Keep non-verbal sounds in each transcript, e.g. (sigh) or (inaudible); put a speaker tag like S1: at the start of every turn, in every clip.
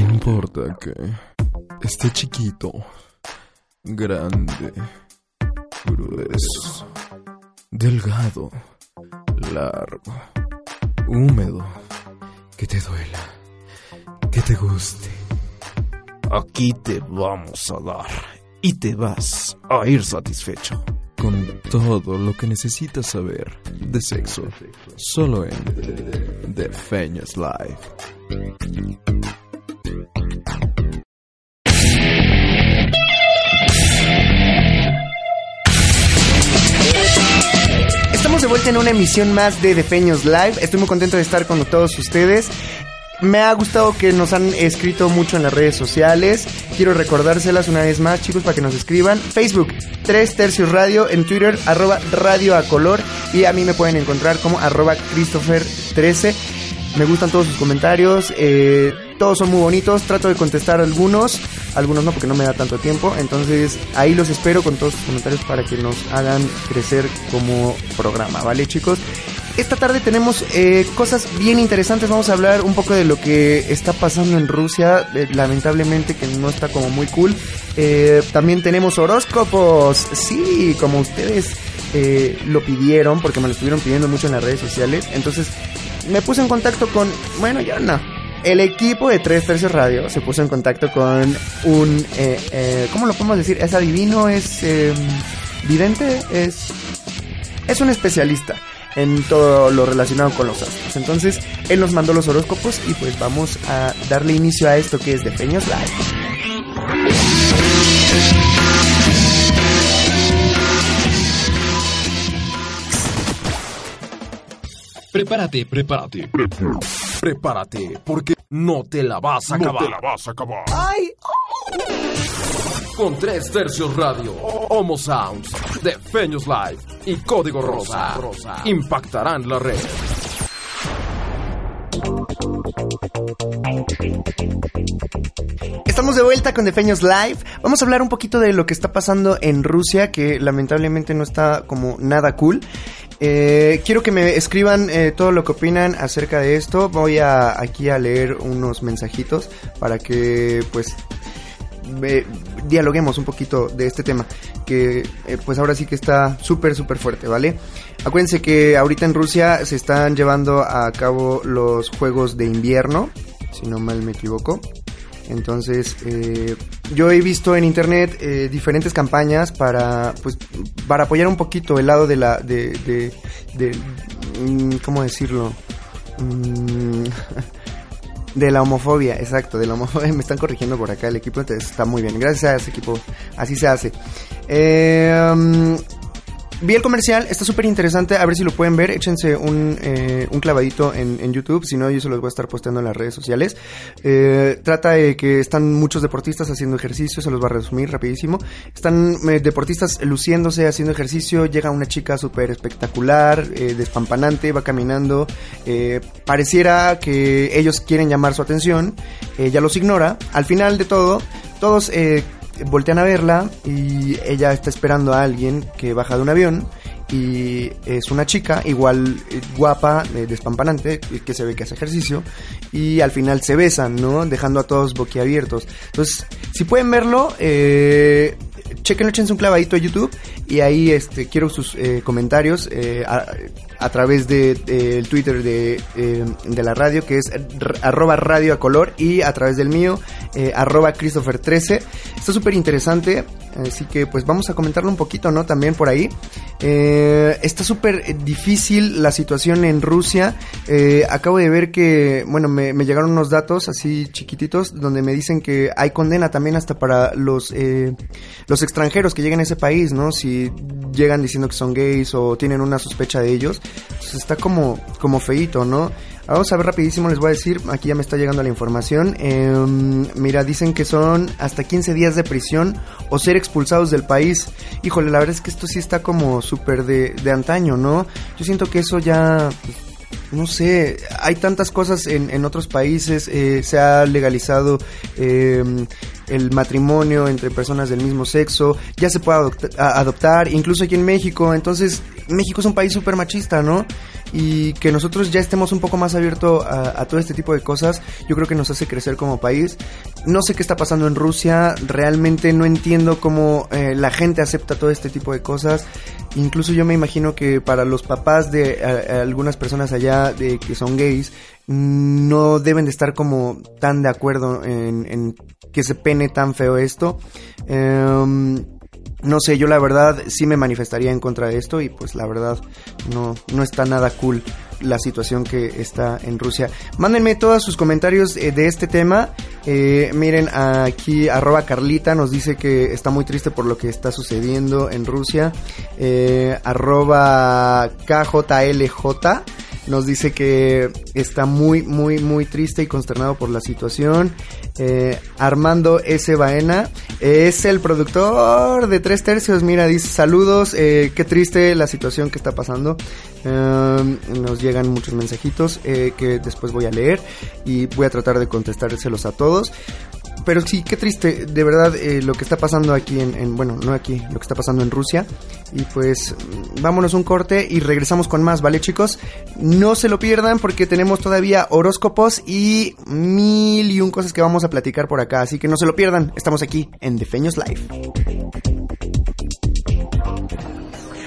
S1: ¿Qué importa que esté chiquito, grande, grueso, delgado, largo, húmedo, que te duela, que te guste?
S2: Aquí te vamos a dar y te vas a ir satisfecho.
S1: Con todo lo que necesitas saber de sexo, solo en The Feñas Live.
S3: En una emisión más de Defeños Live. Estoy muy contento de estar con todos ustedes. Me ha gustado que nos han escrito mucho en las redes sociales. Quiero recordárselas una vez más, chicos, para que nos escriban. Facebook, 3 Tercios Radio. En Twitter, arroba Radio a Color. Y a mí me pueden encontrar como arroba Christopher13. Me gustan todos sus comentarios. eh, todos son muy bonitos. Trato de contestar algunos. Algunos no, porque no me da tanto tiempo. Entonces, ahí los espero con todos sus comentarios para que nos hagan crecer como programa. ¿Vale, chicos? Esta tarde tenemos eh, cosas bien interesantes. Vamos a hablar un poco de lo que está pasando en Rusia. eh, lamentablemente que no está como muy cool. Eh, también tenemos horóscopos. Sí, como ustedes eh, lo pidieron, porque me lo estuvieron pidiendo mucho en las redes sociales. Entonces me puse en contacto con... Bueno, ya no. El equipo de Tres Tercios Radio se puso en contacto con un... Eh, eh, ¿Cómo lo podemos decir? ¿Es adivino? ¿Es eh, vidente? ¿Es...? Es un especialista en todo lo relacionado con los astros. Entonces, él nos mandó los horóscopos y pues vamos a darle inicio a esto que es de Peños Live.
S2: Prepárate. Prepárate, porque no te la vas a
S4: No
S2: acabar.
S4: te la vas a acabar.
S3: ¡Ay!
S2: Con tres tercios radio, Homo Sounds, de Feños Live y Código Rosa, impactarán la red.
S3: Estamos de vuelta con Defeños Live. Vamos a hablar un poquito de lo que está pasando en Rusia, que lamentablemente no está como nada cool. Eh, quiero que me escriban eh, todo lo que opinan acerca de esto. Voy a aquí a leer unos mensajitos para que pues dialoguemos un poquito de este tema que eh, pues ahora sí que está súper súper fuerte, ¿vale? Acuérdense que ahorita en Rusia se están llevando a cabo los Juegos de Invierno, si no mal me equivoco. Entonces, eh, yo he visto en internet eh, diferentes campañas para, pues, para apoyar un poquito el lado de la, de, de, de- mm, ¿cómo decirlo? Mm, (laughs) de la homofobia, exacto, de la homofobia. (laughs) Me están corrigiendo por acá el equipo, entonces está muy bien. Gracias a ese equipo, así se hace. Eh, mm, Vi el comercial, está súper interesante, a ver si lo pueden ver, échense un, eh, un clavadito en, en YouTube, si no yo se los voy a estar posteando en las redes sociales. Eh, trata de que están muchos deportistas haciendo ejercicio, se los va a resumir rapidísimo. Están eh, deportistas luciéndose, haciendo ejercicio, llega una chica súper espectacular, eh, despampanante, va caminando, pareciera que ellos quieren llamar su atención, ella los ignora, al final de todo, todos... voltean a verla y ella está esperando a alguien que baja de un avión y es una chica igual eh, guapa, eh, despampanante, que se ve que hace ejercicio y al final se besan, ¿no? Dejando a todos boquiabiertos. Entonces, si pueden verlo, eh, chequenlo, échense un clavadito a YouTube y ahí este quiero sus eh, comentarios eh, a través de, de el Twitter de, eh, de la radio que es arroba radio a color y a través del mío eh, arroba Christopher13 está súper interesante así que pues vamos a comentarlo un poquito no también por ahí. Eh, está súper difícil la situación en Rusia. Acabo de ver que bueno me, llegaron unos datos así chiquititos donde me dicen que hay condena también hasta para los los extranjeros que lleguen a ese país no si llegan diciendo que son gays o tienen una sospecha de ellos pues está como como feito no Vamos a ver rapidísimo, les voy a decir, aquí ya me está llegando la información. Em, mira, dicen que son hasta 15 días de prisión o ser expulsados del país. Híjole, la verdad es que esto sí está como súper de, de antaño, ¿no? Yo siento que eso ya, pues, no sé, hay tantas cosas en, en otros países, eh, se ha legalizado eh, el matrimonio entre personas del mismo sexo, ya se puede adopta- a- adoptar, incluso aquí en México, entonces México es un país súper machista, ¿no? Y que nosotros ya estemos un poco más abiertos a, todo este tipo de cosas, yo creo que nos hace crecer como país. No sé qué está pasando en Rusia, realmente no entiendo cómo eh, la gente acepta todo este tipo de cosas. Incluso yo me imagino que para los papás de algunas personas allá de que son gays, no deben de estar como tan de acuerdo en, que se pene tan feo esto. Em, no sé, yo la verdad sí me manifestaría en contra de esto y pues la verdad no, no está nada cool la situación que está en Rusia. Mándenme todos sus comentarios eh, de este tema. Eh, miren, aquí arroba Carlita nos dice que está muy triste por lo que está sucediendo en Rusia. Eh, arroba KJLJ nos dice que está muy, muy, muy triste y consternado por la situación. Eh, Armando S. Baena es el productor de Tres Tercios. Mira, dice saludos, eh, qué triste la situación que está pasando. Eh, nos llegan muchos mensajitos que después voy a leer y voy a tratar de contestárselos a todos pero sí, qué triste, de verdad, eh, lo que está pasando aquí en, bueno, no aquí, lo que está pasando en Rusia. Y pues, mm, vámonos un corte y regresamos con más, ¿vale, chicos? No se lo pierdan porque tenemos todavía horóscopos y mil y un cosas que vamos a platicar por acá. Así que no se lo pierdan, estamos aquí en Defeños Live.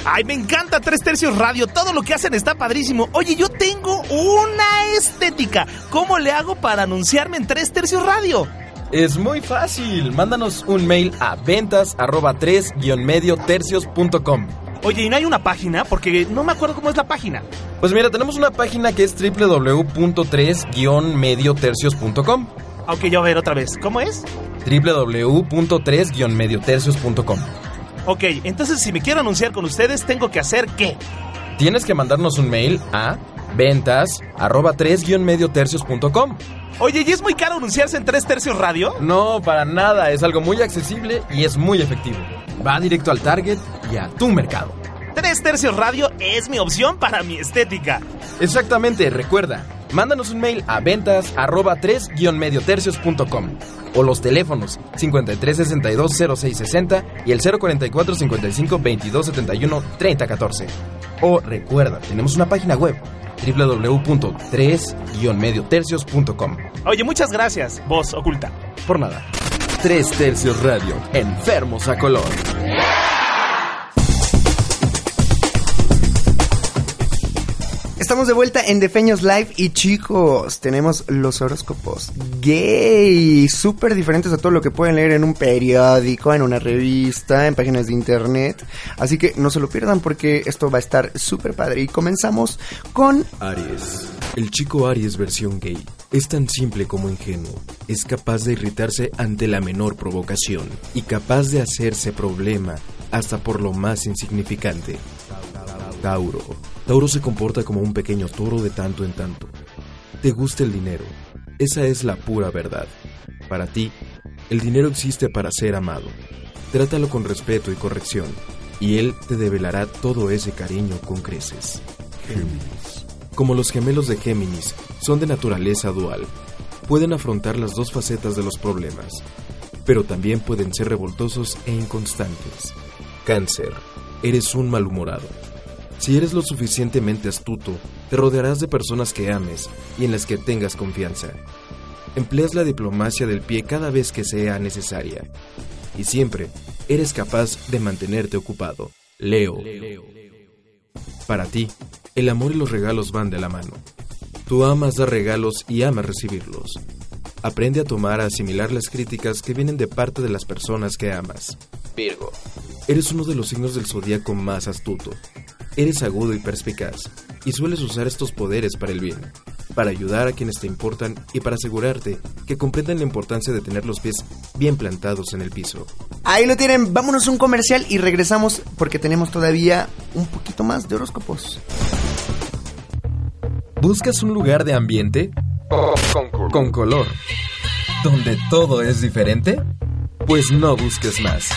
S4: Ay, me encanta Tres Tercios Radio. Todo lo que hacen está padrísimo. Oye, yo tengo una estética. ¿Cómo le hago para anunciarme en Tres Tercios Radio?
S2: Es muy fácil. Mándanos un mail a ventas arroba 3-medio tercios.com.
S4: Oye, ¿y no hay una página? Porque no me acuerdo cómo es la página.
S2: Pues mira, tenemos una página que es www.3-mediotercios.com.
S4: Ok, yo a ver otra vez. ¿Cómo es?
S2: www.3-mediotercios.com.
S4: Ok, entonces si me quiero anunciar con ustedes, ¿tengo que hacer qué?
S2: Tienes que mandarnos un mail a ventas arroba 3-mediotercios.com.
S4: Oye, ¿y es muy caro anunciarse en Tres Tercios Radio?
S2: No, para nada. Es algo muy accesible y es muy efectivo. Va directo al target y a tu mercado.
S4: Tres Tercios Radio es mi opción para mi estética.
S2: Exactamente, recuerda. Mándanos un mail a ventas arroba 3-mediotercios.com o los teléfonos 5362-0660 y el 044-55-2271-3014. O recuerda, tenemos una página web www.3-mediotercios.com.
S4: Oye, muchas gracias, voz oculta.
S2: Por nada. Tres Tercios Radio, enfermos a color.
S3: Estamos de vuelta en Defeños Live y chicos, tenemos los horóscopos gay, súper diferentes a todo lo que pueden leer en un periódico, en una revista, en páginas de internet. Así que no se lo pierdan porque esto va a estar súper padre. Y comenzamos con
S1: Aries. El chico Aries versión gay es tan simple como ingenuo. Es capaz de irritarse ante la menor provocación y capaz de hacerse problema hasta por lo más insignificante. Tauro. Tauro se comporta como un pequeño toro de tanto en tanto. Te gusta el dinero. Esa es la pura verdad. Para ti, el dinero existe para ser amado. Trátalo con respeto y corrección, y él te develará todo ese cariño con creces. Géminis. Como los gemelos de Géminis son de naturaleza dual, pueden afrontar las dos facetas de los problemas, pero también pueden ser revoltosos e inconstantes. Cáncer. Eres un malhumorado si eres lo suficientemente astuto, te rodearás de personas que ames y en las que tengas confianza. Empleas la diplomacia del pie cada vez que sea necesaria. Y siempre eres capaz de mantenerte ocupado. Leo. Para ti, el amor y los regalos van de la mano. Tú amas dar regalos y amas recibirlos. Aprende a tomar a asimilar las críticas que vienen de parte de las personas que amas. Virgo. Eres uno de los signos del zodíaco más astuto. Eres agudo y perspicaz, y sueles usar estos poderes para el bien, para ayudar a quienes te importan y para asegurarte que comprendan la importancia de tener los pies bien plantados en el piso.
S3: Ahí lo tienen, vámonos a un comercial y regresamos porque tenemos todavía un poquito más de horóscopos.
S2: ¿Buscas un lugar de ambiente? con, con color. ¿Donde todo es diferente? Pues no busques más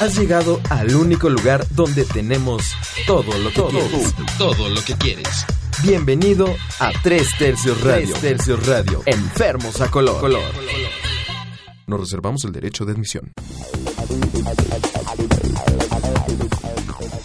S2: has llegado al único lugar donde tenemos todo lo que quieres. Todo lo que quieres. Bienvenido a Tres Tercios Radio. Tres Tercios Radio. Enfermos a color. color.
S1: Nos reservamos el derecho de admisión.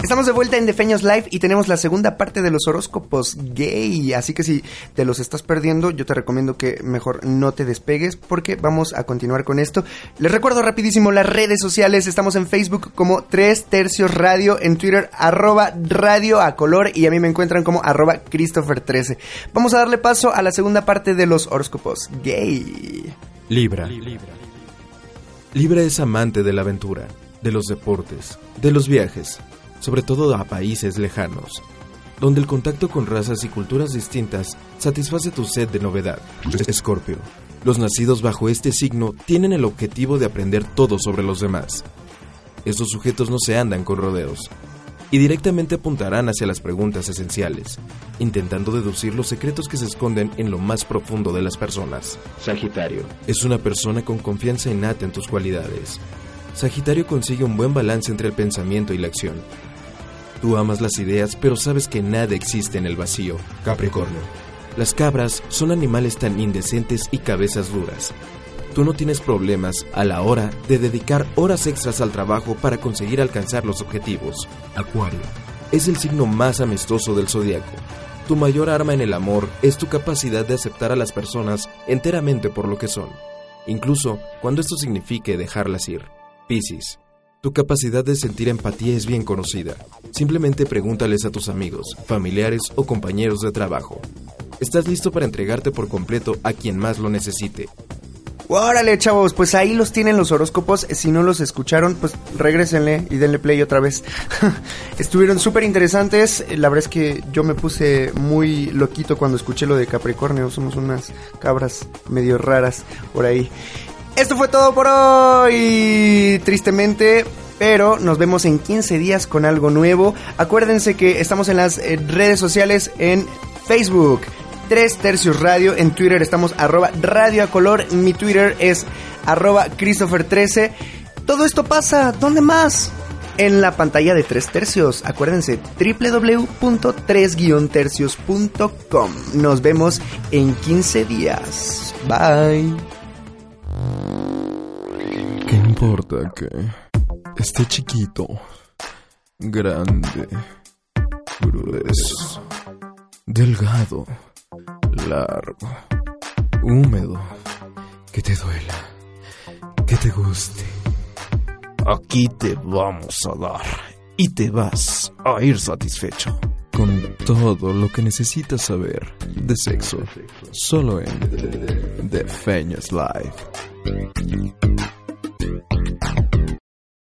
S3: Estamos de vuelta en Defeños Live y tenemos la segunda parte de los horóscopos gay. Así que si te los estás perdiendo, yo te recomiendo que mejor no te despegues porque vamos a continuar con esto. Les recuerdo rapidísimo las redes sociales. Estamos en Facebook como 3 Tercios Radio, en Twitter arroba Radio y a mí me encuentran como arroba Christopher13. Vamos a darle paso a la segunda parte de los horóscopos gay.
S1: Libra. Libra es amante de la aventura, de los deportes, de los viajes sobre todo a países lejanos, donde el contacto con razas y culturas distintas satisface tu sed de novedad. Escorpio. Los nacidos bajo este signo tienen el objetivo de aprender todo sobre los demás. Estos sujetos no se andan con rodeos y directamente apuntarán hacia las preguntas esenciales, intentando deducir los secretos que se esconden en lo más profundo de las personas. Sagitario. Es una persona con confianza innata en tus cualidades. Sagitario consigue un buen balance entre el pensamiento y la acción, Tú amas las ideas, pero sabes que nada existe en el vacío. Capricornio. Las cabras son animales tan indecentes y cabezas duras. Tú no tienes problemas a la hora de dedicar horas extras al trabajo para conseguir alcanzar los objetivos. Acuario. Es el signo más amistoso del zodiaco. Tu mayor arma en el amor es tu capacidad de aceptar a las personas enteramente por lo que son, incluso cuando esto signifique dejarlas ir. Piscis. Tu capacidad de sentir empatía es bien conocida. Simplemente pregúntales a tus amigos, familiares o compañeros de trabajo. Estás listo para entregarte por completo a quien más lo necesite.
S3: Órale, chavos, pues ahí los tienen los horóscopos. Si no los escucharon, pues regresenle y denle play otra vez. (laughs) Estuvieron súper interesantes. La verdad es que yo me puse muy loquito cuando escuché lo de Capricornio. Somos unas cabras medio raras por ahí. Esto fue todo por hoy. Tristemente, pero nos vemos en 15 días con algo nuevo. Acuérdense que estamos en las eh, redes sociales en Facebook. 3 tercios radio. En Twitter estamos arroba radio color. Mi Twitter es arroba Christopher13. Todo esto pasa, ¿dónde más? En la pantalla de 3 tercios. Acuérdense, www.3-tercios.com. Nos vemos en 15 días. Bye.
S1: ¿Qué importa que esté chiquito, grande, grueso, delgado, largo, húmedo, que te duela, que te guste? Aquí te vamos a dar y te vas a ir satisfecho con todo lo que necesitas saber de sexo, solo en The Famous Life.